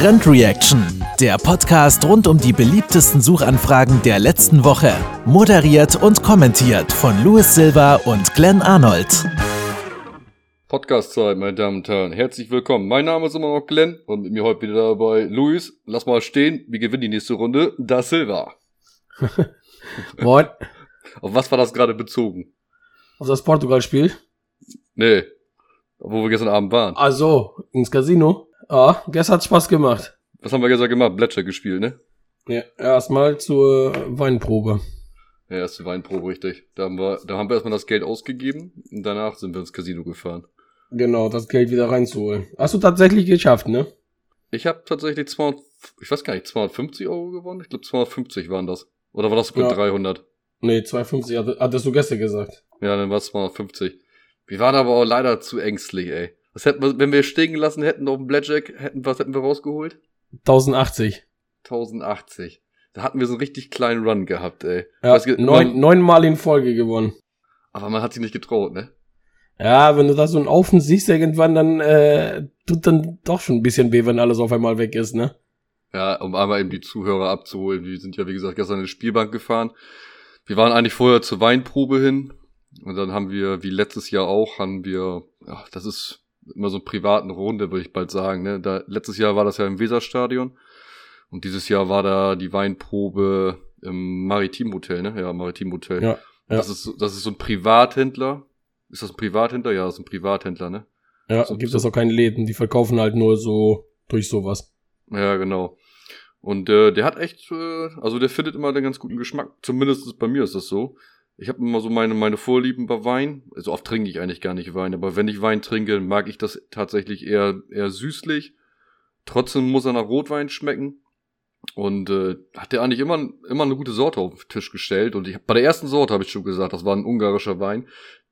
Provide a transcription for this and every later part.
Trend Reaction, der Podcast rund um die beliebtesten Suchanfragen der letzten Woche. Moderiert und kommentiert von Louis Silva und Glenn Arnold. Podcast-Zeit, meine Damen und Herren. Herzlich willkommen. Mein Name ist immer noch Glenn und mit mir heute wieder dabei Luis. Lass mal stehen. Wir gewinnen die nächste Runde. Da Silva. Moin. Auf was war das gerade bezogen? Auf das Portugal-Spiel? Nee. Wo wir gestern Abend waren. Also, ins Casino. Ja, gestern hat Spaß gemacht. Was haben wir gestern gemacht? Blätscher gespielt, ne? Ja, erstmal zur Weinprobe. Ja, erste Weinprobe, richtig. Da haben wir, da haben wir erstmal das Geld ausgegeben und danach sind wir ins Casino gefahren. Genau, das Geld wieder reinzuholen. Hast du tatsächlich geschafft, ne? Ich habe tatsächlich 200, ich weiß gar nicht, 250 Euro gewonnen? Ich glaube 250 waren das. Oder war das sogar Ja. 300? Nee, 250 hatte- hattest du gestern gesagt. Ja, dann war es 250. Wir waren aber auch leider zu ängstlich, ey. Was hätten wir, wenn wir stehen gelassen hätten auf dem Blackjack, hätten, was hätten wir rausgeholt? 1080. 1080. Da hatten wir so einen richtig kleinen Run gehabt, ey. Ja, Weiß ge- neun, neunmal in Folge gewonnen. Aber man hat sich nicht getraut, ne? Ja, wenn du da so einen Aufen siehst irgendwann, dann äh, tut dann doch schon ein bisschen weh, wenn alles auf einmal weg ist, ne? Ja, um einmal eben die Zuhörer abzuholen. Wir sind ja, wie gesagt, gestern in die Spielbank gefahren. Wir waren eigentlich vorher zur Weinprobe hin. Und dann haben wir, wie letztes Jahr auch, haben wir, ja, das ist immer so privaten Runde, würde ich bald sagen. Ne? Da, letztes Jahr war das ja im Weserstadion. Und dieses Jahr war da die Weinprobe im Maritimhotel, ne? Ja, Maritimhotel. Ja, ja. Das ist, so- das ist so ein Privathändler. Ist das ein Privathändler? Ja, das ist ein Privathändler, ne? Ja, So- gibt so- es auch keine Läden, die verkaufen halt nur so durch sowas. Ja, genau. Und äh, der hat echt, äh, also der findet immer den ganz guten Geschmack. Zumindest ist- bei mir ist das so. Ich habe immer so meine meine Vorlieben bei Wein. Also oft trinke ich eigentlich gar nicht Wein, aber wenn ich Wein trinke, mag ich das tatsächlich eher eher süßlich. Trotzdem muss er nach Rotwein schmecken. Und äh, hat der eigentlich immer immer eine gute Sorte auf den Tisch gestellt. Und ich bei der ersten Sorte habe ich schon gesagt, das war ein ungarischer Wein.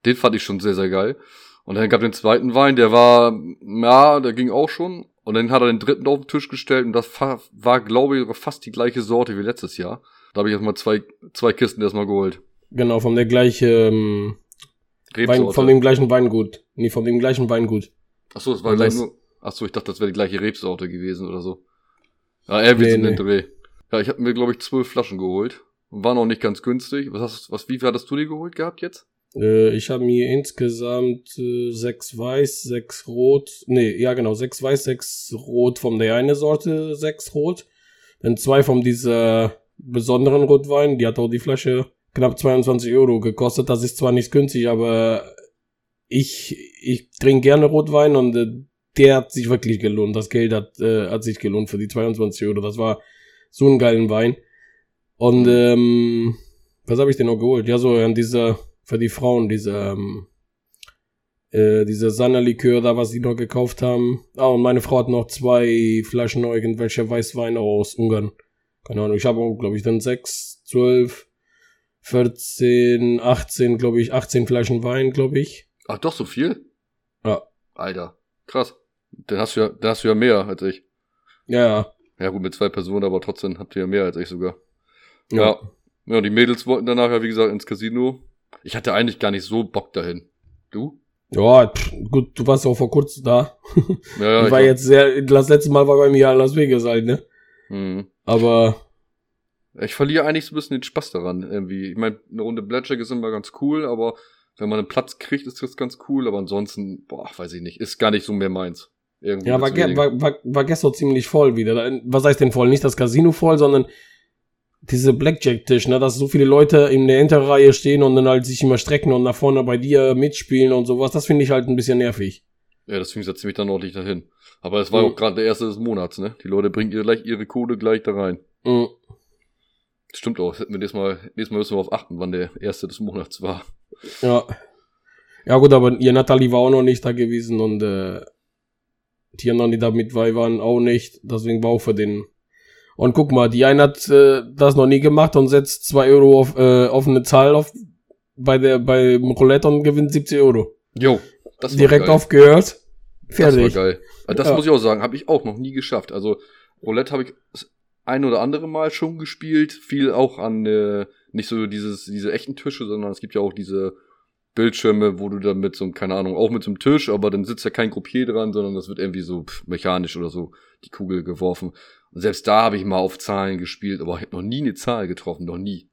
Den fand ich schon sehr sehr geil. Und dann gab den zweiten Wein, der war, ja, der ging auch schon. Und dann hat er den dritten auf den Tisch gestellt und das war, glaube ich, fast die gleiche Sorte wie letztes Jahr. Da habe ich erstmal zwei, zwei Kisten erstmal geholt. Genau, von der gleichen ähm, Wein, von dem gleichen Weingut. Nee, von dem gleichen Weingut. Achso, es war Und gleich das- nur. Achso, ich dachte, das wäre die gleiche Rebsorte gewesen oder so. Ja, Nee, sind nee. den Dreh. Ja, ich habe mir, glaube ich, zwölf Flaschen geholt. War noch nicht ganz günstig. Was hast was, wie viel hattest du dir geholt gehabt jetzt? Äh, ich habe mir insgesamt äh, sechs weiß, sechs rot. Nee, ja genau, sechs weiß, sechs rot von der eine Sorte, sechs rot. Dann zwei von dieser besonderen Rotwein. Die hat auch die Flasche knapp 22 Euro gekostet. Das ist zwar nicht günstig, aber ich, ich trinke gerne Rotwein und äh, der hat sich wirklich gelohnt. Das Geld hat, äh, hat sich gelohnt für die 22 Euro. Das war so ein geilen Wein. Und ähm, was habe ich denn noch geholt? Ja, so an dieser, für die Frauen, diese, ähm, äh, diese Sanna-Likör da, was die noch gekauft haben. Ah, und meine Frau hat noch zwei Flaschen irgendwelche Weißweine aus Ungarn. Keine Ahnung, ich habe auch, glaube ich, dann sechs, zwölf, 14, 18, glaube ich, 18 Flaschen Wein, glaube ich. Ach, doch so viel? Ja. Alter, krass. Dann hast du ja, dann hast du ja mehr als ich. Ja, ja. Ja, gut, mit zwei Personen, aber trotzdem habt ihr ja mehr als ich sogar. Ja. Ja, die Mädels wollten danach ja, wie gesagt, ins Casino. Ich hatte eigentlich gar nicht so Bock dahin. Du? Ja, pff, gut, du warst auch vor kurzem da. Ja, ja. ich war jetzt sehr, das letzte Mal war bei mir in Las Vegas halt, ne? Mhm. Aber, Ich verliere eigentlich so ein bisschen den Spaß daran, irgendwie. Ich meine, eine Runde Blackjack ist immer ganz cool, aber wenn man einen Platz kriegt, ist das ganz cool, aber ansonsten, boah, weiß ich nicht, ist gar nicht so mehr meins. Irgendwie ja, war, ge war, war, war gestern ziemlich voll wieder. Was heißt denn voll? Nicht das Casino voll, sondern diese Blackjack-Tisch, ne, dass so viele Leute in der Hinterreihe stehen und dann halt sich immer strecken und nach vorne bei dir mitspielen und sowas. Das finde ich halt ein bisschen nervig. Ja, deswegen setze ich mich dann ordentlich dahin. Aber es war Mhm. auch gerade der erste des Monats, ne? Die Leute bringen ihr gleich ihre Kohle gleich da rein. Mhm. Stimmt auch, hätten wir nächstes Mal, nächstes Mal müssen wir auf achten, wann der erste des Monats war. Ja. Ja gut, aber ihr Natalie war auch noch nicht da gewesen und äh, die anderen, die da mit bei waren, auch nicht. Deswegen war auch für den. Und guck mal, die eine hat äh, das noch nie gemacht und setzt zwei Euro auf, äh, auf eine Zahl auf bei der beim Roulette und gewinnt 70 Euro. Jo, das Direkt geil. aufgehört. Das Fertig. war geil. Das Ja. muss ich auch sagen, habe ich auch noch nie geschafft. Also Roulette habe ich das ein oder andere Mal schon gespielt, viel auch an äh, nicht so dieses diese echten Tische, sondern es gibt ja auch diese Bildschirme, wo du dann mit so einem, keine Ahnung, auch mit so einem Tisch, aber dann sitzt ja kein Gruppier dran, sondern das wird irgendwie so pff, mechanisch oder so die Kugel geworfen. Und selbst da habe ich mal auf Zahlen gespielt, aber ich habe noch nie eine Zahl getroffen, noch nie.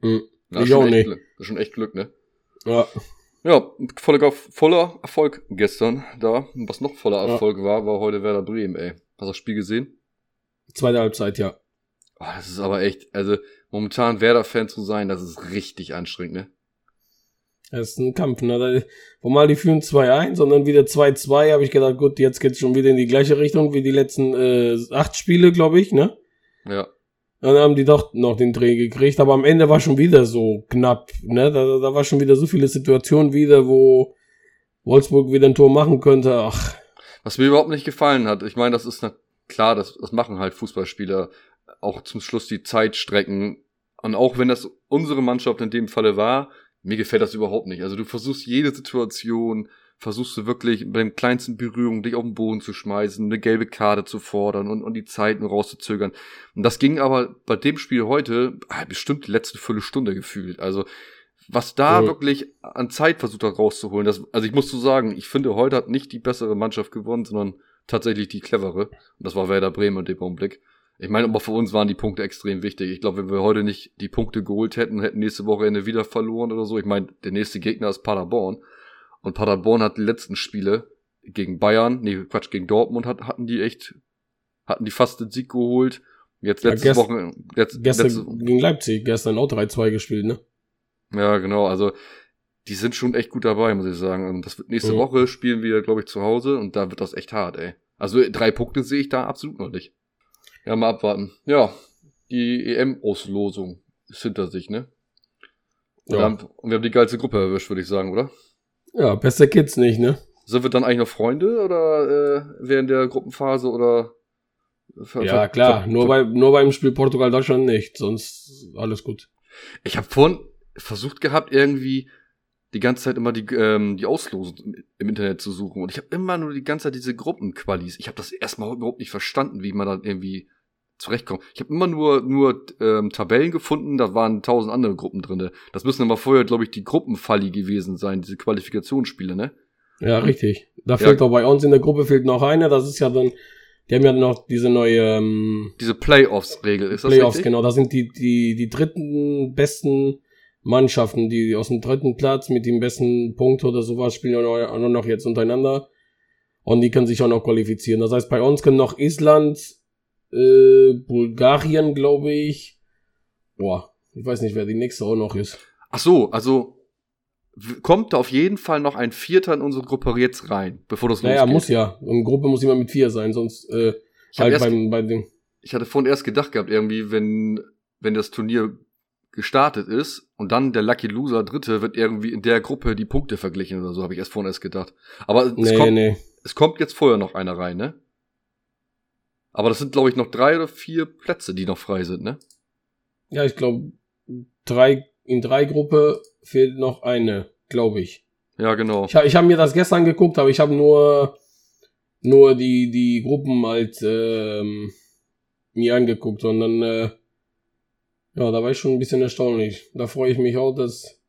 Hm. Das Ich ist auch schon echt nicht. Glück. Das ist schon echt Glück, ne? Ja. Ja, voller, voller Erfolg gestern da. Was noch voller Ja. Erfolg war, war heute Werder Bremen, ey. Hast du das Spiel gesehen? Zweite Halbzeit, ja. Oh, das ist aber echt, also momentan Werder-Fan zu sein, das ist richtig anstrengend, ne? Das ist ein Kampf, ne? Wo mal die führen 2-1 und dann wieder 2-2, habe ich gedacht, gut, jetzt geht's schon wieder in die gleiche Richtung wie die letzten äh, acht Spiele, glaube ich, ne? Ja. Dann haben die doch noch den Dreh gekriegt, aber am Ende war schon wieder so knapp, ne? Da, da war schon wieder so viele Situationen wieder, wo Wolfsburg wieder ein Tor machen könnte. Ach, Was mir überhaupt nicht gefallen hat, ich meine, das ist klar, das, das machen halt Fußballspieler auch zum Schluss die Zeit strecken. Und auch wenn das unsere Mannschaft in dem Falle war, mir gefällt das überhaupt nicht. Also du versuchst jede Situation, versuchst du wirklich bei den kleinsten Berührungen dich auf den Boden zu schmeißen, eine gelbe Karte zu fordern und, und die Zeit nur rauszuzögern. Und das ging aber bei dem Spiel heute ah, bestimmt die letzte Viertelstunde gefühlt. Also was da Mhm. wirklich an Zeit versucht hat rauszuholen, das, also ich muss so sagen, ich finde, heute hat nicht die bessere Mannschaft gewonnen, sondern tatsächlich die clevere. Und das war Werder Bremen in dem Augenblick. Ich meine, aber für uns waren die Punkte extrem wichtig. Ich glaube, wenn wir heute nicht die Punkte geholt hätten, hätten nächste Wochenende wieder verloren oder so. Ich meine, der nächste Gegner ist Paderborn. Und Paderborn hat die letzten Spiele gegen Bayern, nee, Quatsch, gegen Dortmund hat, hatten die echt, hatten die fast den Sieg geholt. Jetzt Ja, letzte gest- Woche, letzt, gestern letzte, gegen Leipzig, gestern auch 3-2 gespielt, ne? ja, genau, also die sind schon echt gut dabei, muss ich sagen. Und das wird nächste Mhm. Woche spielen wir, glaube ich, zu Hause und da wird das echt hart, ey. Also drei Punkte sehe ich da absolut noch nicht. Ja, mal abwarten. Ja, die EM-Auslosung ist hinter sich, ne? Und, Ja. wir haben, und wir haben die geilste Gruppe erwischt, würde ich sagen, oder? Ja, besser geht's nicht, ne? Sind wir dann eigentlich noch Freunde oder äh, während der Gruppenphase oder Ja, klar, nur, bei, nur beim Spiel Portugal-Deutschland nicht, sonst alles gut. Ich habe vorhin versucht gehabt, irgendwie die ganze Zeit immer die, ähm, die Auslosung im- Internet zu suchen. Und ich habe immer nur die ganze Zeit diese Gruppenqualis. Ich habe das erstmal überhaupt nicht verstanden, wie man da irgendwie zurechtkommt. Ich habe immer nur, nur ähm, Tabellen gefunden, da waren tausend andere Gruppen drinne. Das müssen aber vorher, glaube ich, die Gruppenfalli gewesen sein, diese Qualifikationsspiele, ne? Ja, richtig. Da Ja. fehlt auch bei uns in der Gruppe fehlt noch eine, das ist ja dann, die haben ja noch diese neue ähm, Diese Playoffs-Regel, ist das Playoffs, richtig? genau, das sind die, die, die dritten besten Mannschaften, die aus dem dritten Platz mit dem besten Punkt oder sowas spielen auch noch jetzt untereinander. Und die können sich auch noch qualifizieren. Das heißt, bei uns können noch Island, äh, Bulgarien, glaube ich. Boah, ich weiß nicht, wer die nächste auch noch ist. Ach so, also kommt da auf jeden Fall noch ein Vierter in unsere Gruppe jetzt rein, bevor das Naja, losgeht. muss ja. Und Gruppe muss immer mit vier sein, sonst äh, Ich, halt beim, bei dem. ich hatte vorhin erst gedacht gehabt, irgendwie, wenn, wenn das Turnier gestartet ist und dann der Lucky Loser Dritte wird irgendwie in der Gruppe die Punkte verglichen oder so, habe ich erst vorhin erst gedacht. Aber es, Nee, kommt, nee. es kommt jetzt vorher noch einer rein, ne? Aber das sind, glaube ich, noch drei oder vier Plätze, die noch frei sind, ne? Ja, ich glaube, drei, in drei Gruppe fehlt noch eine, glaube ich. Ja, genau. Ich, ich habe mir das gestern geguckt, aber ich habe nur, nur die, die Gruppen halt ähm, mir angeguckt und dann, äh, ja, da war ich schon ein bisschen erstaunlich. Da freue ich mich auch, dass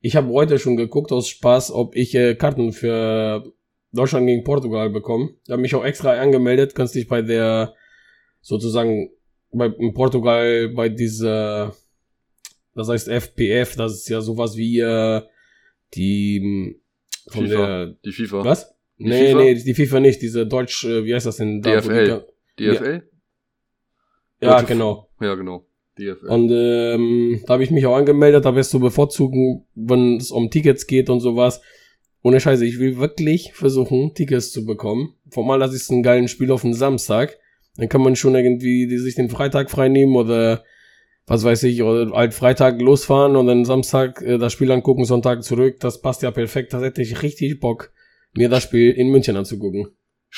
ich habe heute schon geguckt aus Spaß, ob ich äh, Karten für Deutschland gegen Portugal bekomme. Da habe mich auch extra angemeldet, kannst dich bei der sozusagen bei in Portugal bei dieser das heißt FPF, das ist ja sowas wie äh, die m, von FIFA. der Die FIFA. was? Die nee, FIFA? nee, die FIFA nicht, diese Deutsch, äh, wie heißt das denn? DFL. die- DFL? Ja, Deutsche- genau. Ja, genau. DFL. Und ähm, da habe ich mich auch angemeldet, da wirst du bevorzugen, wenn es um Tickets geht und sowas. Ohne Scheiße, ich will wirklich versuchen, Tickets zu bekommen. Formal, das ist ein geilen Spiel auf den Samstag. Dann kann man schon irgendwie die, sich den Freitag frei nehmen oder was weiß ich, oder halt Freitag losfahren und dann Samstag äh, das Spiel angucken, Sonntag zurück. Das passt ja perfekt. Da hätte ich richtig Bock, mir das Spiel in München anzugucken.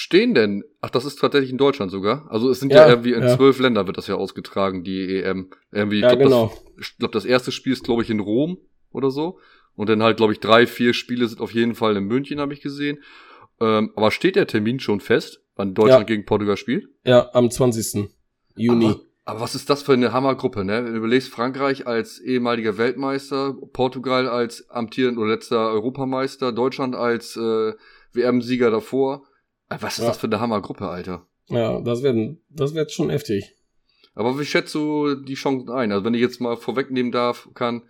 Stehen denn? Ach, das ist tatsächlich in Deutschland sogar. Also es sind ja, Ja, irgendwie in ja. zwölf Ländern wird das ja ausgetragen, die EM. Irgendwie, ich Ja, glaub, genau. das, ich glaube, das erste Spiel ist, glaube ich, in Rom oder so. Und dann halt, glaube ich, drei, vier Spiele sind auf jeden Fall in München, habe ich gesehen. Ähm, aber steht der Termin schon fest, wann Deutschland Ja. gegen Portugal spielt? Ja, am 20. Juni. Aber was ist das für eine Hammergruppe, ne? Wenn du überlegst, Frankreich als ehemaliger Weltmeister, Portugal als amtierend oder letzter Europameister, Deutschland als äh, WM-Sieger davor. Was ist ja. das für eine Hammergruppe, Alter? Ja, das wird, das wird schon heftig. Aber wie schätzt du die Chancen ein? Also wenn ich jetzt mal vorwegnehmen darf, kann,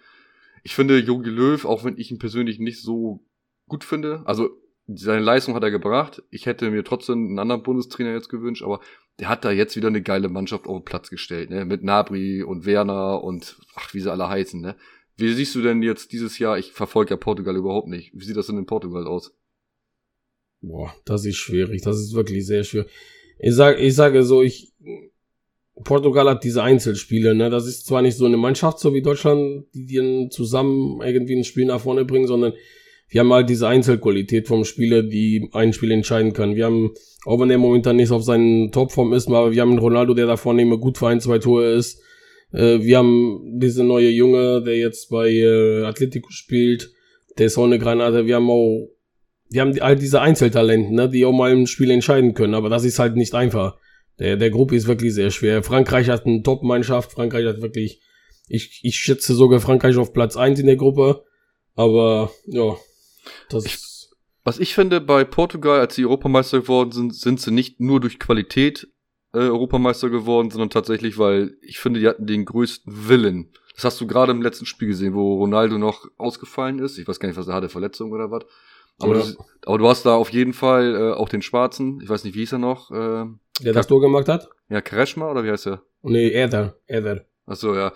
ich finde Jogi Löw, auch wenn ich ihn persönlich nicht so gut finde, also seine Leistung hat er gebracht. Ich hätte mir trotzdem einen anderen Bundestrainer jetzt gewünscht, aber der hat da jetzt wieder eine geile Mannschaft auf den Platz gestellt, ne? Mit Nabri und Werner und ach, wie sie alle heißen, ne? Wie siehst du denn jetzt dieses Jahr? Ich verfolge ja Portugal überhaupt nicht. Wie sieht das denn in Portugal aus? Boah, das ist schwierig. Das ist wirklich sehr schwierig. Ich sag, ich sage so, ich, Portugal hat diese Einzelspiele, ne? Das ist zwar nicht so eine Mannschaft, so wie Deutschland, die dann zusammen irgendwie ein Spiel nach vorne bringen, sondern wir haben halt diese Einzelqualität vom Spieler, die ein Spiel entscheiden kann. Wir haben, auch wenn er momentan nicht auf seinen Topform ist, aber wir haben einen Ronaldo, der da vorne immer gut für ein, zwei Tore ist. Äh, wir haben diese neue Junge, der jetzt bei äh, Atletico spielt, der ist auch eine Granate. Wir haben auch, wir haben all diese Einzeltalenten, ne, die auch mal im Spiel entscheiden können, aber das ist halt nicht einfach. Der, der Gruppe ist wirklich sehr schwer. Frankreich hat eine Top-Mannschaft. Frankreich hat wirklich, ich, ich schätze sogar Frankreich auf Platz eins in der Gruppe. Aber, ja, das ich, was ich finde, bei Portugal, als sie Europameister geworden sind, sind sie nicht nur durch Qualität äh, Europameister geworden, sondern tatsächlich, weil ich finde, die hatten den größten Willen. Das hast du gerade im letzten Spiel gesehen, wo Ronaldo noch ausgefallen ist. Ich weiß gar nicht, was er hatte, Verletzung oder was. Aber, ja. du, aber du hast da auf jeden Fall äh, auch den Schwarzen, ich weiß nicht, wie hieß er noch? Äh, Der das Tor gemacht hat? Ja, Kreshma oder wie heißt er? Nee, Eder, Eder. Ach so, ja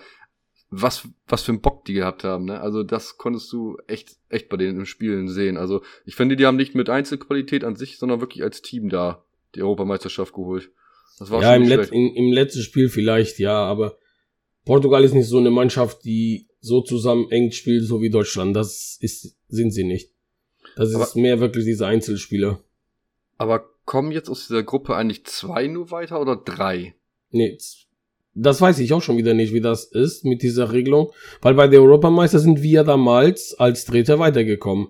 was, was für ein Bock die gehabt haben, ne? Also das konntest du echt, echt bei denen im Spielen sehen. Also ich finde, die haben nicht mit Einzelqualität an sich, sondern wirklich als Team da die Europameisterschaft geholt. Das war ja, im, Let in, im letzten Spiel vielleicht, ja, aber Portugal ist nicht so eine Mannschaft, die so zusammen eng spielt, so wie Deutschland. Das ist, sind sie nicht. Das aber, ist mehr wirklich diese Einzelspieler. Aber kommen jetzt aus dieser Gruppe eigentlich zwei nur weiter oder drei? Nee, das weiß ich auch schon wieder nicht, wie das ist mit dieser Regelung, weil bei der Europameister sind wir damals als Dritter weitergekommen,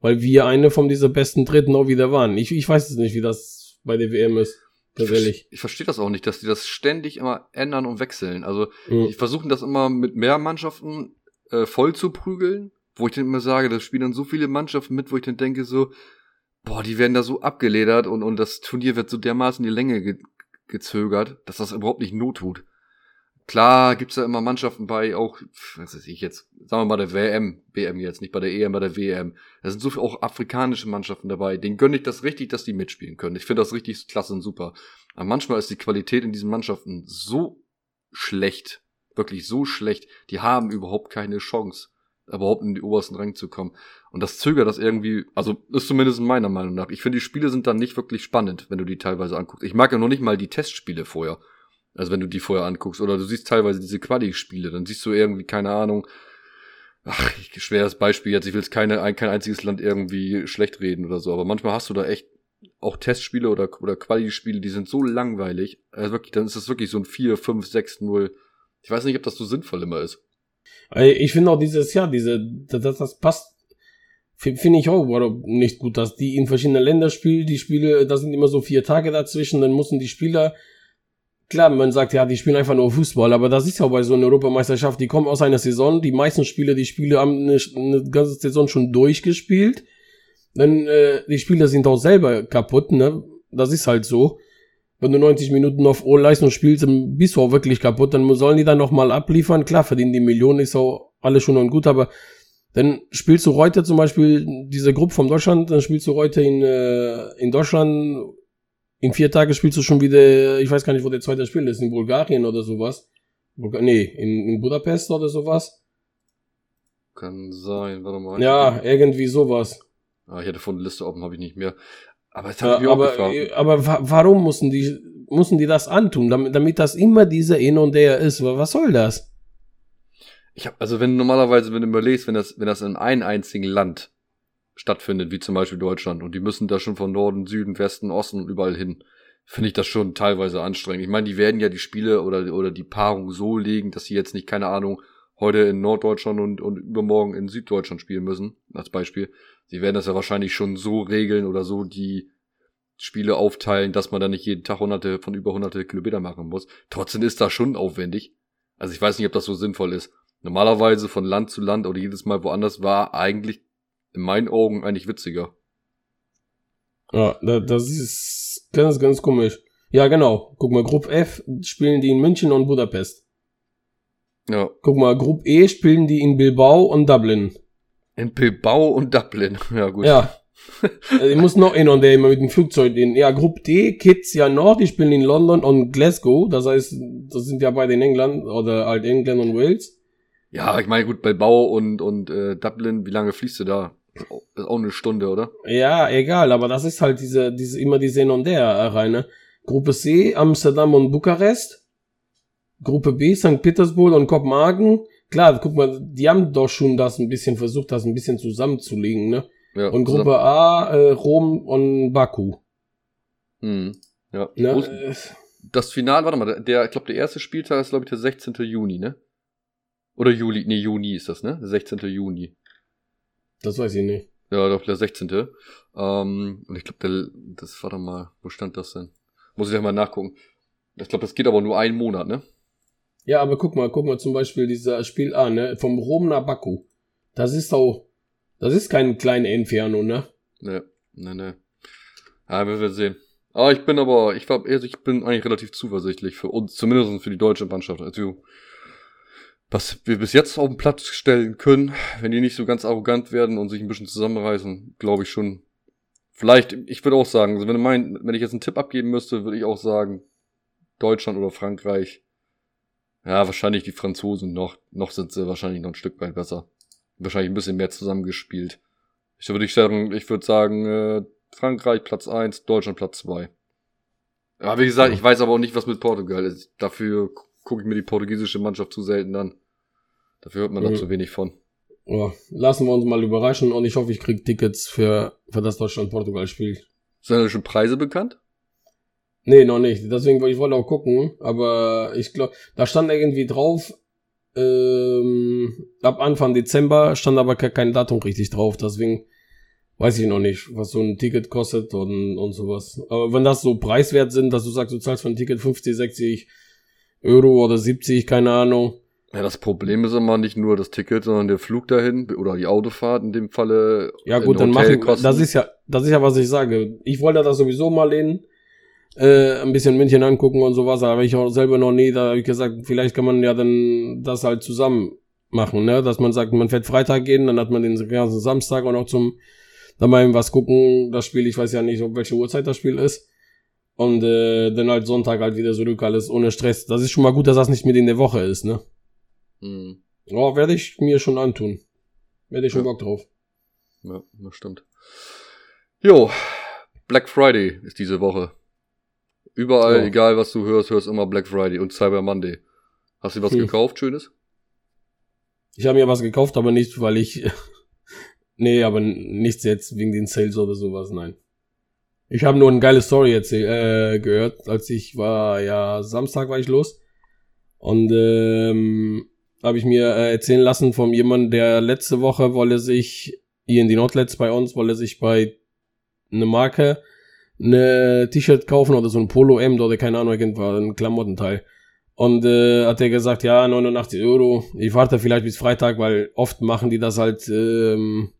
weil wir eine von dieser besten Dritten auch wieder waren. Ich, ich weiß es nicht, wie das bei der WM ist. Ich, ich verstehe das auch nicht, dass die das ständig immer ändern und wechseln. Also mhm. die versuchen das immer mit mehr Mannschaften äh, voll zu prügeln, wo ich dann immer sage, da spielen dann so viele Mannschaften mit, wo ich dann denke so, boah, die werden da so abgeledert und, und das Turnier wird so dermaßen in die Länge ge gezögert, dass das überhaupt nicht not tut. Klar gibt's da immer Mannschaften bei, auch, was weiß ich jetzt, sagen wir mal der WM, WM jetzt, nicht bei der EM, bei der WM. Da sind so viele auch afrikanische Mannschaften dabei. Denen gönne ich das richtig, dass die mitspielen können. Ich finde das richtig klasse und super. Aber manchmal ist die Qualität in diesen Mannschaften so schlecht, wirklich so schlecht, die haben überhaupt keine Chance, überhaupt in die obersten Ränge zu kommen. Und das zögert das irgendwie, also ist zumindest meiner Meinung nach. Ich finde, die Spiele sind dann nicht wirklich spannend, wenn du die teilweise anguckst. Ich mag ja noch nicht mal die Testspiele vorher. Also wenn du die vorher anguckst. Oder du siehst teilweise diese Quali-Spiele, dann siehst du irgendwie, keine Ahnung, ach, schweres Beispiel jetzt, ich will jetzt keine, kein einziges Land irgendwie schlecht reden oder so, aber manchmal hast du da echt auch Testspiele oder, oder Quali-Spiele, die sind so langweilig. Also wirklich, dann ist das wirklich so ein 4, 5, 6, 0. Ich weiß nicht, ob das so sinnvoll immer ist. Ich finde auch dieses Jahr, diese, das, das passt, finde ich auch nicht gut, dass die in verschiedenen Ländern spielen, die Spiele, da sind immer so vier Tage dazwischen, dann müssen die Spieler Klar, man sagt ja, die spielen einfach nur Fußball, aber das ist ja bei so einer Europameisterschaft, die kommen aus einer Saison, die meisten Spieler, die Spiele haben eine, eine ganze Saison schon durchgespielt. Dann, äh, die Spieler sind auch selber kaputt, ne? Das ist halt so. Wenn du 90 Minuten auf Leistung spielst, bist du auch wirklich kaputt, dann sollen die dann nochmal abliefern. Klar, verdienen die Millionen, ist auch alles schon und gut, aber dann spielst du heute zum Beispiel diese Gruppe von Deutschland, dann spielst du heute in, äh, in Deutschland in vier Tagen spielst du schon wieder, ich weiß gar nicht, wo der zweite Spiel ist, in Bulgarien oder sowas. Bulga nee, in, in Budapest oder sowas. Kann sein, warte mal. Ja, irgendwie sowas. Ah, ich hatte von der Liste offen, habe ich nicht mehr. Aber habe ja, aber, gefragt. aber warum mussten die, mussten die das antun? Damit, damit das immer dieser In und der ist. Was soll das? Ich habe also wenn normalerweise, wenn du überlegst, wenn das, wenn das in einem einzigen Land stattfindet, wie zum Beispiel Deutschland. Und die müssen da schon von Norden, Süden, Westen, Osten und überall hin. Finde ich das schon teilweise anstrengend. Ich meine, die werden ja die Spiele oder, oder die Paarung so legen, dass sie jetzt nicht, keine Ahnung, heute in Norddeutschland und, und übermorgen in Süddeutschland spielen müssen, als Beispiel. Sie werden das ja wahrscheinlich schon so regeln oder so die Spiele aufteilen, dass man da nicht jeden Tag hunderte von über hunderte Kilometer machen muss. Trotzdem ist das schon aufwendig. Also ich weiß nicht, ob das so sinnvoll ist. Normalerweise von Land zu Land oder jedes Mal woanders war eigentlich in meinen Augen eigentlich witziger. Ja, das ist ganz, ganz komisch. Ja, genau. Guck mal, Gruppe F spielen die in München und Budapest. Ja. Guck mal, Gruppe E spielen die in Bilbao und Dublin. In Bilbao und Dublin. Ja, gut. Ja. Also, ich muss noch in und der immer mit dem Flugzeug in. Ja, Gruppe D, Kids ja noch, die spielen in London und Glasgow. Das heißt, das sind ja beide in England oder halt England und Wales. Ja, ich meine, gut, Bilbao und, und äh, Dublin, wie lange fließt du da? Ist auch eine Stunde, oder? Ja, egal, aber das ist halt diese, diese, immer diese Hin und Der reine. Gruppe C, Amsterdam und Bukarest. Gruppe B, St. Petersburg und Kopenhagen. Klar, guck mal, die haben doch schon das ein bisschen versucht, das ein bisschen zusammenzulegen, ne? Ja, Und Gruppe A, äh, Rom und Baku. Hm. Ja. Ne? Äh, Das Finale, warte mal, der, ich glaube, der erste Spieltag ist, glaube ich, der 16. Juni, ne? Oder Juli, nee, Juni ist das, ne? Der 16. Juni. Das weiß ich nicht. Ja, doch, der 16. Ähm, und ich glaube, der, das, warte mal, wo stand das denn? Muss ich ja mal nachgucken. Ich glaube, das geht aber nur einen Monat, ne? Ja, aber guck mal, guck mal zum Beispiel dieser Spiel A, ne? Vom Rom nach Baku. Das ist auch, das ist keine kleine Entfernung, ne? Ne, ne, ne. Ja, wir werden sehen. Aber ich bin aber, ich war, also ich bin eigentlich relativ zuversichtlich für uns, zumindest für die deutsche Mannschaft. Also, was wir bis jetzt auf den Platz stellen können, wenn die nicht so ganz arrogant werden und sich ein bisschen zusammenreißen, glaube ich schon. Vielleicht, ich würde auch sagen, also wenn, mein, wenn ich jetzt einen Tipp abgeben müsste, würde ich auch sagen, Deutschland oder Frankreich. Ja, wahrscheinlich die Franzosen noch. Noch sind sie wahrscheinlich noch ein Stück weit besser. Wahrscheinlich ein bisschen mehr zusammengespielt. Ich würde ich sagen, ich würde sagen, äh, Frankreich Platz 1, Deutschland Platz 2. Ja, wie gesagt, ich weiß aber auch nicht, was mit Portugal ist. Dafür gucke ich mir die portugiesische Mannschaft zu selten an. Dafür hört man da Mhm. zu wenig von. Ja, lassen wir uns mal überraschen und ich hoffe, ich krieg Tickets für, für das Deutschland-Portugal-Spiel. Sind da schon Preise bekannt? Nee, noch nicht. Deswegen wollte ich wollte auch gucken, aber ich glaube, da stand irgendwie drauf, ähm, ab Anfang Dezember stand aber ke- kein Datum richtig drauf, deswegen weiß ich noch nicht, was so ein Ticket kostet und, und sowas. Aber wenn das so preiswert sind, dass du sagst, du zahlst für ein Ticket 50, 60 Euro oder 70, keine Ahnung. Ja, das Problem ist immer nicht nur das Ticket, sondern der Flug dahin oder die Autofahrt in dem Falle. Ja gut, dann machen, das ist ja, das ist ja, was ich sage. Ich wollte das sowieso mal hin, äh, ein bisschen München angucken und sowas, aber ich auch selber noch nie, da habe ich gesagt, vielleicht kann man ja dann das halt zusammen machen, ne, dass man sagt, man fährt Freitag gehen, dann hat man den ganzen Samstag auch noch zum, dann mal was gucken, das Spiel, ich weiß ja nicht, um welche Uhrzeit das Spiel ist. Und äh, dann halt Sonntag halt wieder zurück, alles ohne Stress. Das ist schon mal gut, dass das nicht mit in der Woche ist, ne? Hm, Ja, werde ich mir schon antun. Werde ich schon Ja. Bock drauf. ja, das stimmt. Jo, Black Friday ist diese Woche. Überall, Ja. egal was du hörst, hörst immer Black Friday und Cyber Monday. Hast du was Hm. gekauft, Schönes? Ich habe mir was gekauft, aber nicht, weil ich. nee, aber nichts jetzt wegen den Sales oder sowas, nein. Ich habe nur eine geile Story erzähl äh, gehört, als ich war, ja, Samstag war ich los. Und ähm, habe ich mir äh, erzählen lassen von jemandem, der letzte Woche wolle sich, hier in die Notlets bei uns, wolle sich bei eine Marke eine T-Shirt kaufen oder so ein Polo-Hemd oder keine Ahnung, irgendwas, ein Klamottenteil. Und äh, hat er gesagt, ja, 89 Euro. Ich warte vielleicht bis Freitag, weil oft machen die das halt, ähm,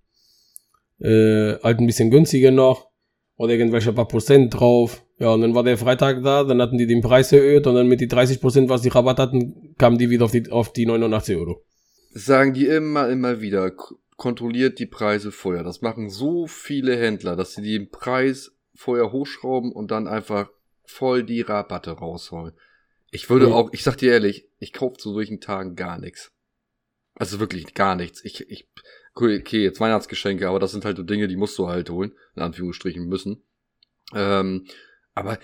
äh, halt ein bisschen günstiger noch. Oder irgendwelche paar Prozent drauf. Ja, und dann war der Freitag da, dann hatten die den Preis erhöht und dann mit die 30 Prozent, was die Rabatt hatten, kamen die wieder auf die, auf die 89 Euro. Sagen die immer, immer wieder. Kontrolliert die Preise vorher. Das machen so viele Händler, dass sie den Preis vorher hochschrauben und dann einfach voll die Rabatte rausholen. Ich würde auch, ich sag dir ehrlich, ich kaufe zu solchen Tagen gar nichts. Also wirklich gar nichts. Ich, ich, okay, jetzt Weihnachtsgeschenke, aber das sind halt so Dinge, die musst du halt holen, in Anführungsstrichen müssen. Ähm, aber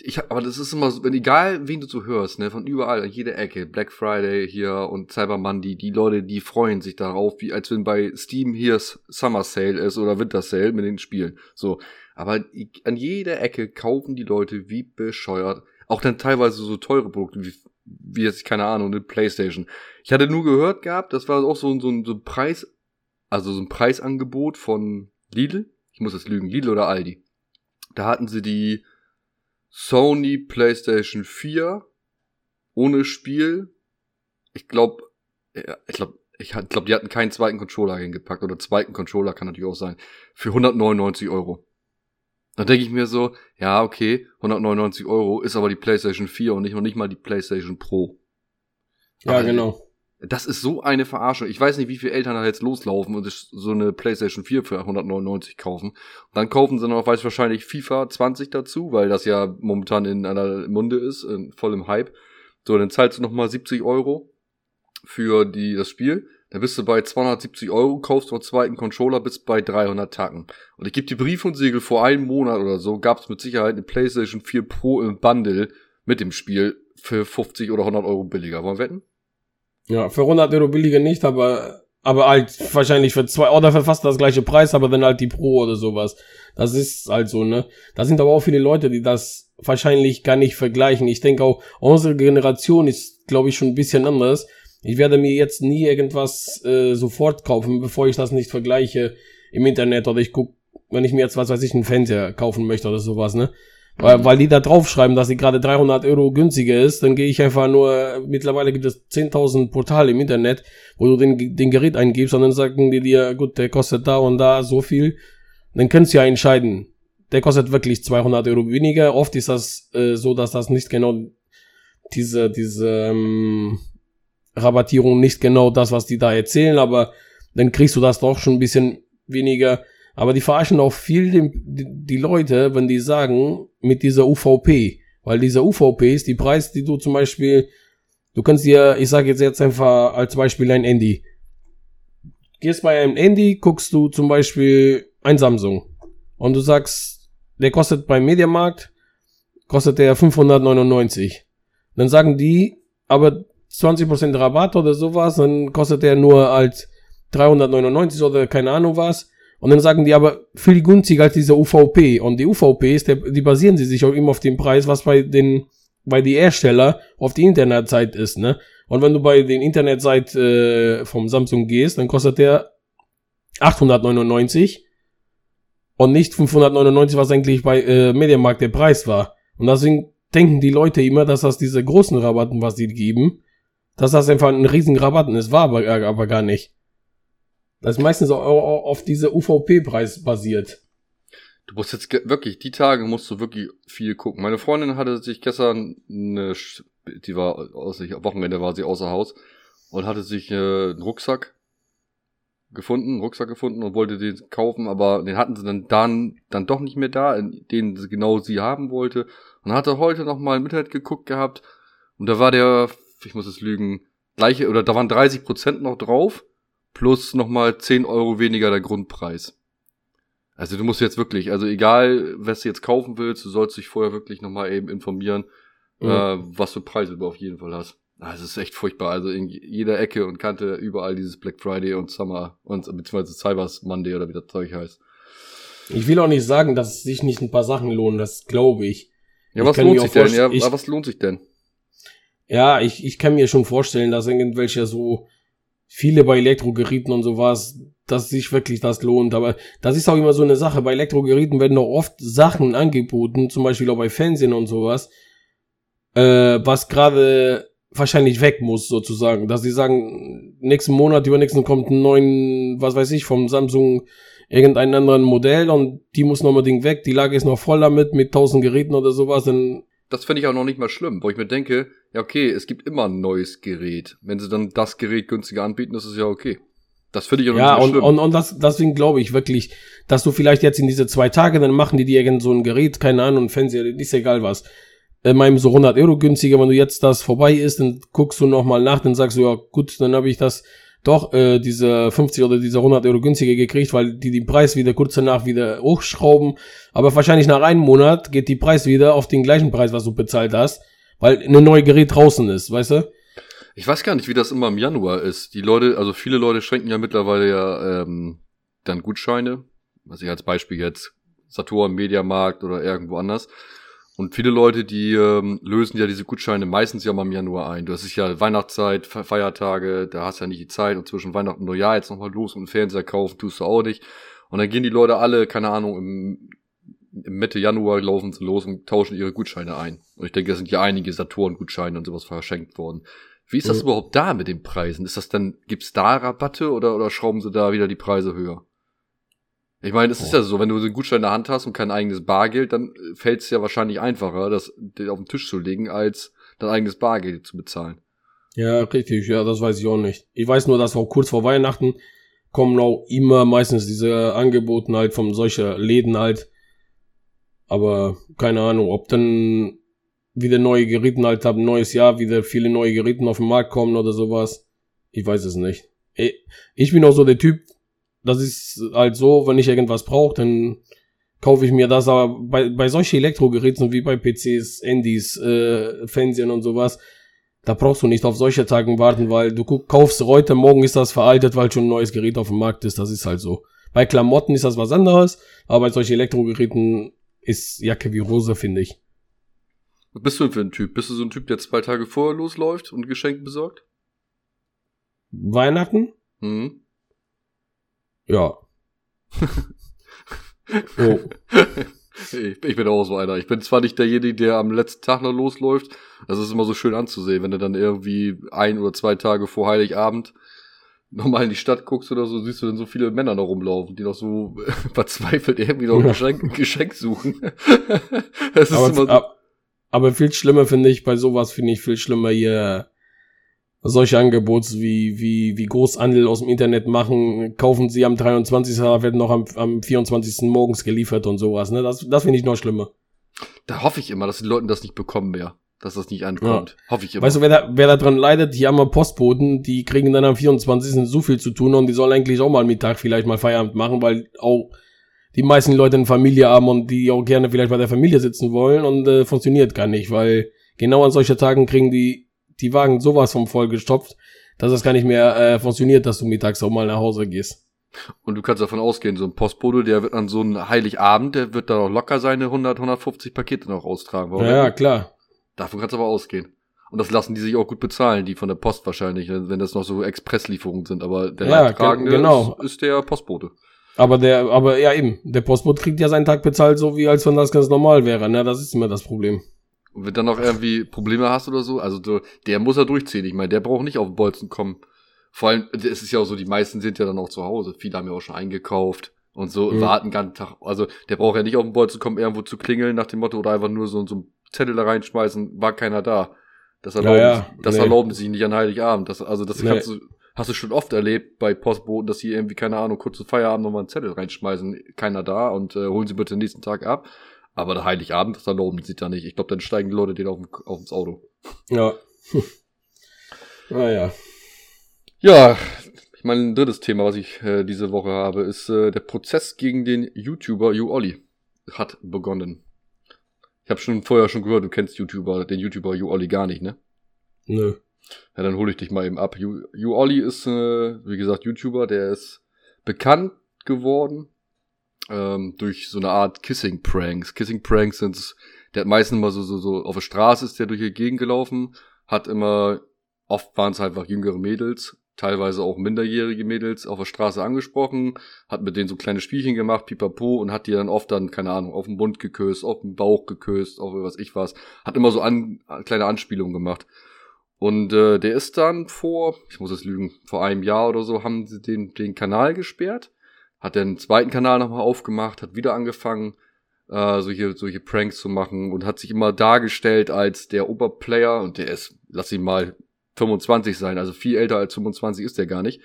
ich hab, aber das ist immer so, wenn egal wen du so hörst, ne, von überall, an jeder Ecke, Black Friday hier und Cyber Monday, die Leute, die freuen sich darauf, wie als wenn bei Steam hier Summer Sale ist oder Winter Sale mit den Spielen. So, aber an jeder Ecke kaufen die Leute wie bescheuert. Auch dann teilweise so teure Produkte wie wie jetzt keine Ahnung, eine Playstation. Ich hatte nur gehört gehabt, das war auch so, ein- so, ein, so ein Preis, also so ein Preisangebot von Lidl. Ich muss jetzt lügen, Lidl oder Aldi. Da hatten sie die Sony PlayStation 4 ohne Spiel. Ich glaube, ich glaube, ich glaube, die hatten keinen zweiten Controller hingepackt oder zweiten Controller kann natürlich auch sein. Für 199 Euro. Dann denke ich mir so, ja, okay, 199 Euro ist aber die PlayStation 4 und nicht noch nicht mal die PlayStation Pro. Ja, aber genau. Das ist so eine Verarschung. Ich weiß nicht, wie viele Eltern da jetzt loslaufen und sich so eine PlayStation 4 für 199 kaufen. Und dann kaufen sie noch, weiß wahrscheinlich FIFA 20 dazu, weil das ja momentan in einer Munde ist, in vollem Hype. So, dann zahlst du nochmal 70 Euro für die, das Spiel. Dann bist du bei 270 Euro, kaufst noch zweiten Controller, bist bei 300 Tacken. Und ich gebe die Brief und Siegel, vor einem Monat oder so gab es mit Sicherheit eine PlayStation 4 Pro im Bundle mit dem Spiel für 50 oder 100 Euro billiger. Wollen wir wetten? Ja, für 100 Euro billiger nicht, aber, aber halt wahrscheinlich für zwei, oder für fast das gleiche Preis, aber dann halt die Pro oder sowas. Das ist halt so, ne? Da sind aber auch viele Leute, die das wahrscheinlich gar nicht vergleichen. Ich denke auch, unsere Generation ist, glaube ich, schon ein bisschen anders. Ich werde mir jetzt nie irgendwas äh, sofort kaufen, bevor ich das nicht vergleiche im Internet oder ich guck, wenn ich mir jetzt, was weiß ich, einen Fernseher kaufen möchte oder sowas, ne? Weil, weil die da draufschreiben, dass sie gerade 300 Euro günstiger ist, dann gehe ich einfach nur, mittlerweile gibt es 10.000 Portale im Internet, wo du den, den Gerät eingibst und dann sagen die dir, gut, der kostet da und da so viel. Dann kannst du ja entscheiden, der kostet wirklich 200 Euro weniger. Oft ist das äh, so, dass das nicht genau diese, diese ähm, Rabattierung nicht genau das, was die da erzählen, aber dann kriegst du das doch schon ein bisschen weniger. Aber die verarschen auch viel die, die Leute, wenn die sagen, mit dieser UVP. Weil dieser UVP ist die Preis, die du zum Beispiel, du kannst dir, ich sage jetzt jetzt einfach als Beispiel ein Handy. Gehst bei einem Handy, guckst du zum Beispiel ein Samsung. Und du sagst, der kostet beim Mediamarkt, kostet der 599. Dann sagen die, aber 20% Rabatt oder sowas, dann kostet der nur als 399 oder keine Ahnung was. Und dann sagen die aber viel günstiger als diese UVP. Und die UVPs, der, die basieren sie sich auch immer auf dem Preis, was bei den, bei die Hersteller auf die Internetseite ist, ne? Und wenn du bei den Internetseite äh, vom Samsung gehst, dann kostet der 899 und nicht 599, was eigentlich bei äh, Mediamarkt der Preis war. Und deswegen denken die Leute immer, dass das diese großen Rabatten, was die geben, dass das einfach ein riesen Rabatten ist, war aber, aber gar nicht. Das ist meistens auch auf diese UVP-Preis basiert. Du musst jetzt wirklich, die Tage musst du wirklich viel gucken. Meine Freundin hatte sich gestern eine, die war aus Wochenende war sie außer Haus und hatte sich äh, einen Rucksack gefunden, einen Rucksack gefunden und wollte den kaufen, aber den hatten sie dann dann, dann doch nicht mehr da, den genau sie haben wollte. Und hatte heute noch mal im Internet geguckt gehabt und da war der, ich muss es lügen, gleiche, oder da waren 30 Prozent noch drauf plus nochmal 10 Euro weniger der Grundpreis. Also du musst jetzt wirklich, also egal, was du jetzt kaufen willst, du sollst dich vorher wirklich nochmal eben informieren, mhm. äh, was für Preise du auf jeden Fall hast. Also es ist echt furchtbar. Also in jeder Ecke und Kante überall dieses Black Friday und Summer und beziehungsweise Cybers Monday oder wie das Zeug heißt. Ich will auch nicht sagen, dass sich nicht ein paar Sachen lohnen, das glaube ich. Ja, was lohnt sich denn? Ja, ich, was lohnt sich denn? Ja, ich, ich kann mir schon vorstellen, dass irgendwelche so viele bei Elektrogeräten und sowas, dass sich wirklich das lohnt. Aber das ist auch immer so eine Sache. Bei Elektrogeräten werden auch oft Sachen angeboten, zum Beispiel auch bei Fernsehen und sowas, äh, was gerade wahrscheinlich weg muss, sozusagen. Dass sie sagen, nächsten Monat, übernächsten kommt ein neuen, was weiß ich, vom Samsung irgendein anderen Modell und die muss noch unbedingt weg. Die Lage ist noch voll damit, mit tausend Geräten oder sowas. Dann das finde ich auch noch nicht mal schlimm, wo ich mir denke, ja okay, es gibt immer ein neues Gerät. Wenn sie dann das Gerät günstiger anbieten, ist es ja okay. Das finde ich auch ja, nicht und, schlimm. und, und das, deswegen glaube ich wirklich, dass du vielleicht jetzt in diese zwei Tage, dann machen die dir irgend so ein Gerät, keine Ahnung, ein Fernseher, ist egal was. In meinem so 100 Euro günstiger, wenn du jetzt das vorbei ist, dann guckst du nochmal nach, dann sagst du, ja gut, dann habe ich das doch äh, diese 50 oder diese 100 Euro günstiger gekriegt, weil die den Preis wieder kurz danach wieder hochschrauben. Aber wahrscheinlich nach einem Monat geht die Preis wieder auf den gleichen Preis, was du bezahlt hast, weil ein neues Gerät draußen ist, weißt du? Ich weiß gar nicht, wie das immer im Januar ist. Die Leute, also viele Leute schenken ja mittlerweile ja ähm, dann Gutscheine. Was ich als Beispiel jetzt Saturn, Mediamarkt oder irgendwo anders. Und viele Leute, die ähm, lösen ja diese Gutscheine meistens ja mal im Januar ein. Du hast ja Weihnachtszeit, Feiertage, da hast ja nicht die Zeit und zwischen Weihnachten und Neujahr jetzt nochmal los und Fernseher kaufen, tust du auch nicht. Und dann gehen die Leute alle, keine Ahnung, im Mitte Januar laufen sie los und tauschen ihre Gutscheine ein. Und ich denke, es sind ja einige Saturn-Gutscheine und sowas verschenkt worden. Wie ist das mhm. überhaupt da mit den Preisen? Ist das dann, gibt's da Rabatte oder, oder schrauben sie da wieder die Preise höher? Ich meine, es ist ja so, wenn du den Gutschein in der Hand hast und kein eigenes Bargeld, dann fällt es ja wahrscheinlich einfacher, das auf den Tisch zu legen, als dein eigenes Bargeld zu bezahlen. Ja, richtig, ja, das weiß ich auch nicht. Ich weiß nur, dass auch kurz vor Weihnachten kommen auch immer meistens diese Angebote halt von solcher Läden halt. Aber keine Ahnung, ob dann wieder neue Geräten halt haben, neues Jahr, wieder viele neue Geräten auf den Markt kommen oder sowas. Ich weiß es nicht. Ich bin auch so der Typ, das ist halt so, wenn ich irgendwas brauche, dann kaufe ich mir das. Aber bei, bei solchen Elektrogeräten wie bei PCs, Handys, äh, Fernsehen und sowas, da brauchst du nicht auf solche Tagen warten, weil du kaufst heute, morgen ist das veraltet, weil schon ein neues Gerät auf dem Markt ist. Das ist halt so. Bei Klamotten ist das was anderes, aber bei solchen Elektrogeräten ist Jacke wie Rose, finde ich. Was bist du denn für ein Typ? Bist du so ein Typ, der zwei Tage vorher losläuft und Geschenke besorgt? Weihnachten? Mhm. Ja. oh. Ich, bin auch so einer. Ich bin zwar nicht derjenige, der am letzten Tag noch losläuft. Das ist immer so schön anzusehen, wenn du dann irgendwie ein oder zwei Tage vor Heiligabend nochmal in die Stadt guckst oder so, siehst du dann so viele Männer noch rumlaufen, die noch so verzweifelt irgendwie noch ein Geschenk, Geschenk suchen. das ist aber, immer so. aber viel schlimmer finde ich, bei sowas finde ich viel schlimmer hier solche Angebote wie, wie, wie Großhandel aus dem Internet machen, kaufen sie am 23. werden noch am, am 24. morgens geliefert und sowas, ne? Das, das finde ich noch schlimmer. Da hoffe ich immer, dass die Leute das nicht bekommen mehr. Dass das nicht ankommt. Ja. Hoffe ich immer. Weißt du, wer da, wer da dran leidet, die haben Postboten, die kriegen dann am 24. so viel zu tun und die sollen eigentlich auch mal Mittag vielleicht mal Feierabend machen, weil auch die meisten Leute eine Familie haben und die auch gerne vielleicht bei der Familie sitzen wollen und äh, funktioniert gar nicht, weil genau an solchen Tagen kriegen die die Wagen sowas vom vollgestopft, dass es gar nicht mehr äh, funktioniert, dass du mittags auch mal nach Hause gehst. Und du kannst davon ausgehen, so ein Postbote, der wird an so einem Heiligabend, der wird da auch locker seine 100, 150 Pakete noch austragen. Ja, ja, klar. Davon kannst du aber ausgehen. Und das lassen die sich auch gut bezahlen, die von der Post wahrscheinlich, wenn das noch so Expresslieferungen sind. Aber der ja, Leidtragende genau. ist, ist der Postbote. Aber der, aber ja eben, der Postbote kriegt ja seinen Tag bezahlt, so wie als wenn das ganz normal wäre. Ne, das ist immer das Problem. Und wenn du dann noch irgendwie Probleme hast oder so, also du, der muss ja durchziehen. Ich meine, der braucht nicht auf den Bolzen kommen. Vor allem, es ist ja auch so, die meisten sind ja dann auch zu Hause. Viele haben ja auch schon eingekauft und so mhm. warten ganzen Tag. Also der braucht ja nicht auf den Bolzen kommen, irgendwo zu klingeln nach dem Motto oder einfach nur so, so einen Zettel da reinschmeißen, war keiner da. Das erlauben, ja, ja. Das nee. erlauben sie nicht an Heiligabend. Das, also das nee. kannst du, hast du schon oft erlebt bei Postboten, dass sie irgendwie, keine Ahnung, kurz zu Feierabend nochmal einen Zettel reinschmeißen, keiner da und äh, holen sie bitte den nächsten Tag ab. Aber der Heiligabend, das erlauben sie da nicht. Ich glaube, dann steigen die Leute den auf, auf ins Auto. Ja. naja. Ja, ich meine, ein drittes Thema, was ich äh, diese Woche habe, ist äh, der Prozess gegen den YouTuber YouOlli hat begonnen. Ich habe schon vorher schon gehört, du kennst YouTuber, den YouTuber YouOlli gar nicht, ne? Nö. Ja, dann hole ich dich mal eben ab. YouOlli ist, äh, wie gesagt, YouTuber, der ist bekannt geworden ähm, durch so eine Art Kissing-Pranks. Kissing-Pranks sind, der hat meistens immer so, so, so, auf der Straße ist der durch die Gegend gelaufen, hat immer, oft waren es einfach jüngere Mädels, teilweise auch minderjährige Mädels auf der Straße angesprochen, hat mit denen so kleine Spielchen gemacht, pipapo, und hat die dann oft dann, keine Ahnung, auf den Mund geküsst, auf den Bauch geküsst, auf was ich was, hat immer so an, kleine Anspielungen gemacht. Und äh, der ist dann vor, ich muss es lügen, vor einem Jahr oder so, haben sie den, den Kanal gesperrt hat den zweiten Kanal nochmal aufgemacht, hat wieder angefangen, äh, solche, solche Pranks zu machen und hat sich immer dargestellt als der Oberplayer und der ist, lass ihn mal 25 sein, also viel älter als 25 ist der gar nicht.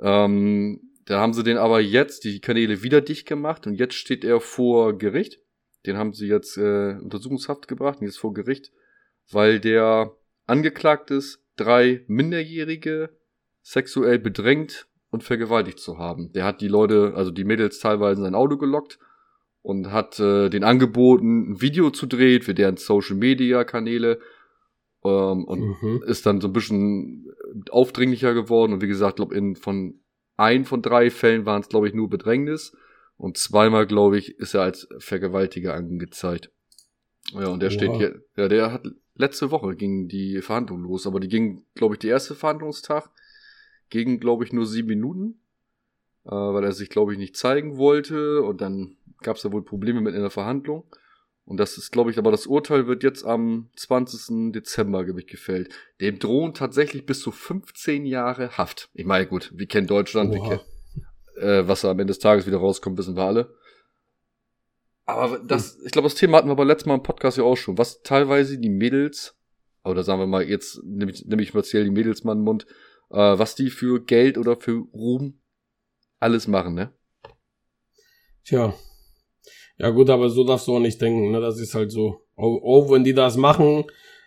Ähm, da haben sie den aber jetzt, die Kanäle wieder dicht gemacht und jetzt steht er vor Gericht. Den haben sie jetzt äh, Untersuchungshaft gebracht und jetzt vor Gericht, weil der angeklagt ist, drei Minderjährige sexuell bedrängt und vergewaltigt zu haben. Der hat die Leute, also die Mädels teilweise in sein Auto gelockt und hat äh, den angeboten, ein Video zu drehen für deren Social Media Kanäle ähm, und mhm. ist dann so ein bisschen aufdringlicher geworden und wie gesagt, glaube in von ein von drei Fällen waren es glaube ich nur Bedrängnis und zweimal glaube ich ist er als Vergewaltiger angezeigt. Ja, und der ja. steht hier, ja, der hat letzte Woche ging die Verhandlung los, aber die ging glaube ich der erste Verhandlungstag ging, glaube ich, nur sieben Minuten, äh, weil er sich, glaube ich, nicht zeigen wollte. Und dann gab es da wohl Probleme mit in der Verhandlung. Und das ist, glaube ich, aber das Urteil wird jetzt am 20. Dezember, glaube ich, gefällt. Dem drohen tatsächlich bis zu 15 Jahre Haft. Ich meine, gut, wir kennen Deutschland, wir kennen, äh, was am Ende des Tages wieder rauskommt, wissen wir alle. Aber das, ich glaube, das Thema hatten wir aber letztes Mal im Podcast ja auch schon, was teilweise die Mädels, oder sagen wir mal, jetzt nehme ich, nehm ich speziell die Mädels mal in den Mund, äh, was die für Geld oder für Ruhm alles machen, ne? Tja. Ja gut, aber so darfst du auch nicht denken, ne? Das ist halt so. Auch, auch wenn die das machen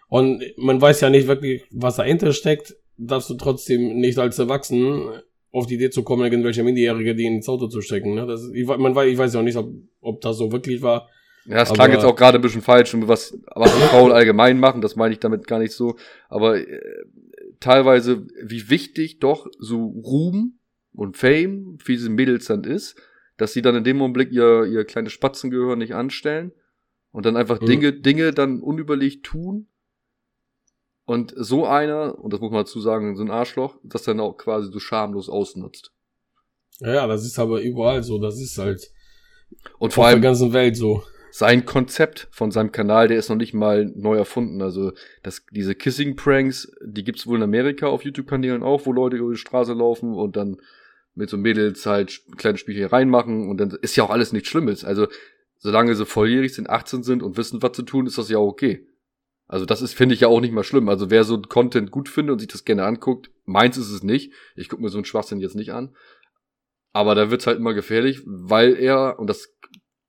und man weiß ja nicht wirklich, was dahinter steckt, darfst du trotzdem nicht als Erwachsenen auf die Idee zu kommen, irgendwelche Minderjährige die ins Auto zu stecken. Ne? Das, ich, man weiß, ich weiß ja auch nicht, ob, ob das so wirklich war. Ja, das klang jetzt auch gerade ein bisschen falsch, was, was Frauen allgemein machen, das meine ich damit gar nicht so. Aber äh, teilweise, wie wichtig doch so Ruhm und Fame für diese Mädels dann ist, dass sie dann in dem Augenblick ihr, ihr kleines Spatzengehör nicht anstellen und dann einfach mhm. Dinge, Dinge dann unüberlegt tun. Und so einer, und das muss man dazu sagen, so ein Arschloch, das dann auch quasi so schamlos ausnutzt. Ja, das ist aber überall so, das ist halt und vor allem der ganzen Welt so. Sein Konzept von seinem Kanal, der ist noch nicht mal neu erfunden. Also das, diese Kissing-Pranks, die gibt's wohl in Amerika auf YouTube-Kanälen auch, wo Leute über die Straße laufen und dann mit so Mädels halt kleine Spiele reinmachen und dann ist ja auch alles nichts Schlimmes. Also solange sie volljährig sind, 18 sind und wissen, was zu tun, ist das ja okay. Also das ist, finde ich ja auch nicht mal schlimm. Also wer so Content gut findet und sich das gerne anguckt, meins ist es nicht. Ich gucke mir so einen Schwachsinn jetzt nicht an. Aber da wird's halt immer gefährlich, weil er, und das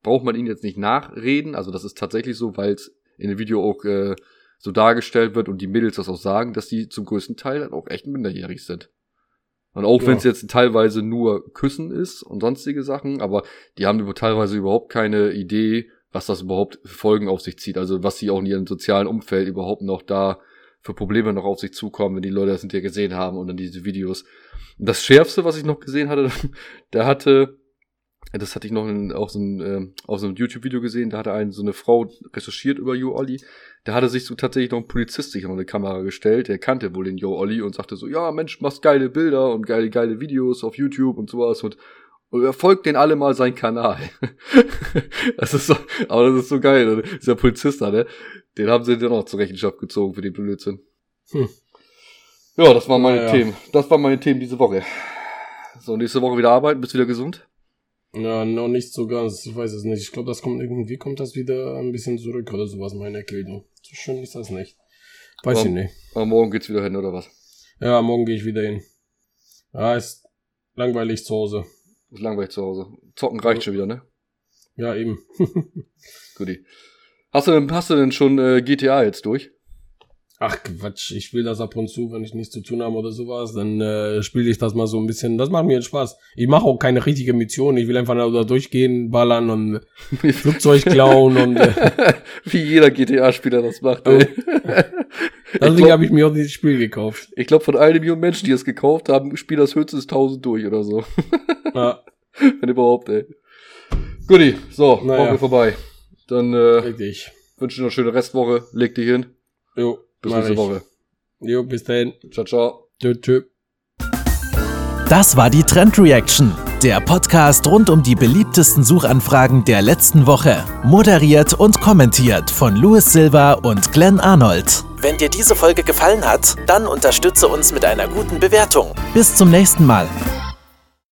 braucht man ihn jetzt nicht nachreden, also das ist tatsächlich so, weil es in dem Video auch äh, so dargestellt wird und die Mädels das auch sagen, dass die zum größten Teil halt auch echt minderjährig sind. Und auch ja. wenn es jetzt teilweise nur Küssen ist und sonstige Sachen, aber die haben teilweise überhaupt keine Idee, was das überhaupt für Folgen auf sich zieht. Also was sie auch in ihrem sozialen Umfeld überhaupt noch da für Probleme noch auf sich zukommen, wenn die Leute das hinterher gesehen haben und dann diese Videos. Und das Schärfste, was ich noch gesehen hatte, der hatte, das hatte ich noch in, auf so einem, äh, auf so einem YouTube-Video gesehen, da hatte einen so eine Frau recherchiert über Yo Olli. Da hatte sich so tatsächlich noch ein Polizist sich noch eine Kamera gestellt, der kannte wohl den Yo Olli und sagte so, ja Mensch, machst geile Bilder und geile, geile Videos auf YouTube und sowas und und er folgt den alle mal seinen Kanal. das ist so, aber das ist so geil. Dieser Polizist da, ne? Den haben sie dann auch zur Rechenschaft gezogen für den Blödsinn. Hm. Ja, das waren meine ja, Themen. Das waren meine Themen diese Woche. So, nächste Woche wieder arbeiten, bist wieder gesund? Ja, noch nicht so ganz. Ich weiß es nicht. Ich glaube, das kommt irgendwie, kommt das wieder ein bisschen zurück oder sowas, meine Erkältung. So schön ist das nicht. Weiß aber, ich nicht. Aber morgen geht's wieder hin, oder was? Ja, morgen gehe ich wieder hin. Ja, ist langweilig zu Hause. Ist langweilig zu Hause. Zocken reicht ja. schon wieder, ne? Ja, eben. Guti. Hast du denn, hast du denn schon äh, GTA jetzt durch? Ach Quatsch, ich will das ab und zu, wenn ich nichts zu tun habe oder sowas, dann äh, spiele ich das mal so ein bisschen. Das macht mir Spaß. Ich mache auch keine richtige Mission. Ich will einfach da durchgehen, ballern und Flugzeug klauen und äh, wie jeder GTA-Spieler das macht. Ey. Deswegen habe ich mir auch dieses Spiel gekauft. Ich glaube, von einer Million Menschen, die es gekauft haben, spielen das höchstens 1000 durch oder so. Ja. Wenn überhaupt, ey. Guti, so, naja. Woche vorbei. Dann äh, wünsche ich noch eine schöne Restwoche. Leg dich hin. Jo. Bis nächste Woche. Jo, bis dahin. Ciao, ciao. Tschö, tschö. Das war die Trend Reaction, der Podcast rund um die beliebtesten Suchanfragen der letzten Woche. Moderiert und kommentiert von Louis Silva und Glenn Arnold. Wenn dir diese Folge gefallen hat, dann unterstütze uns mit einer guten Bewertung. Bis zum nächsten Mal.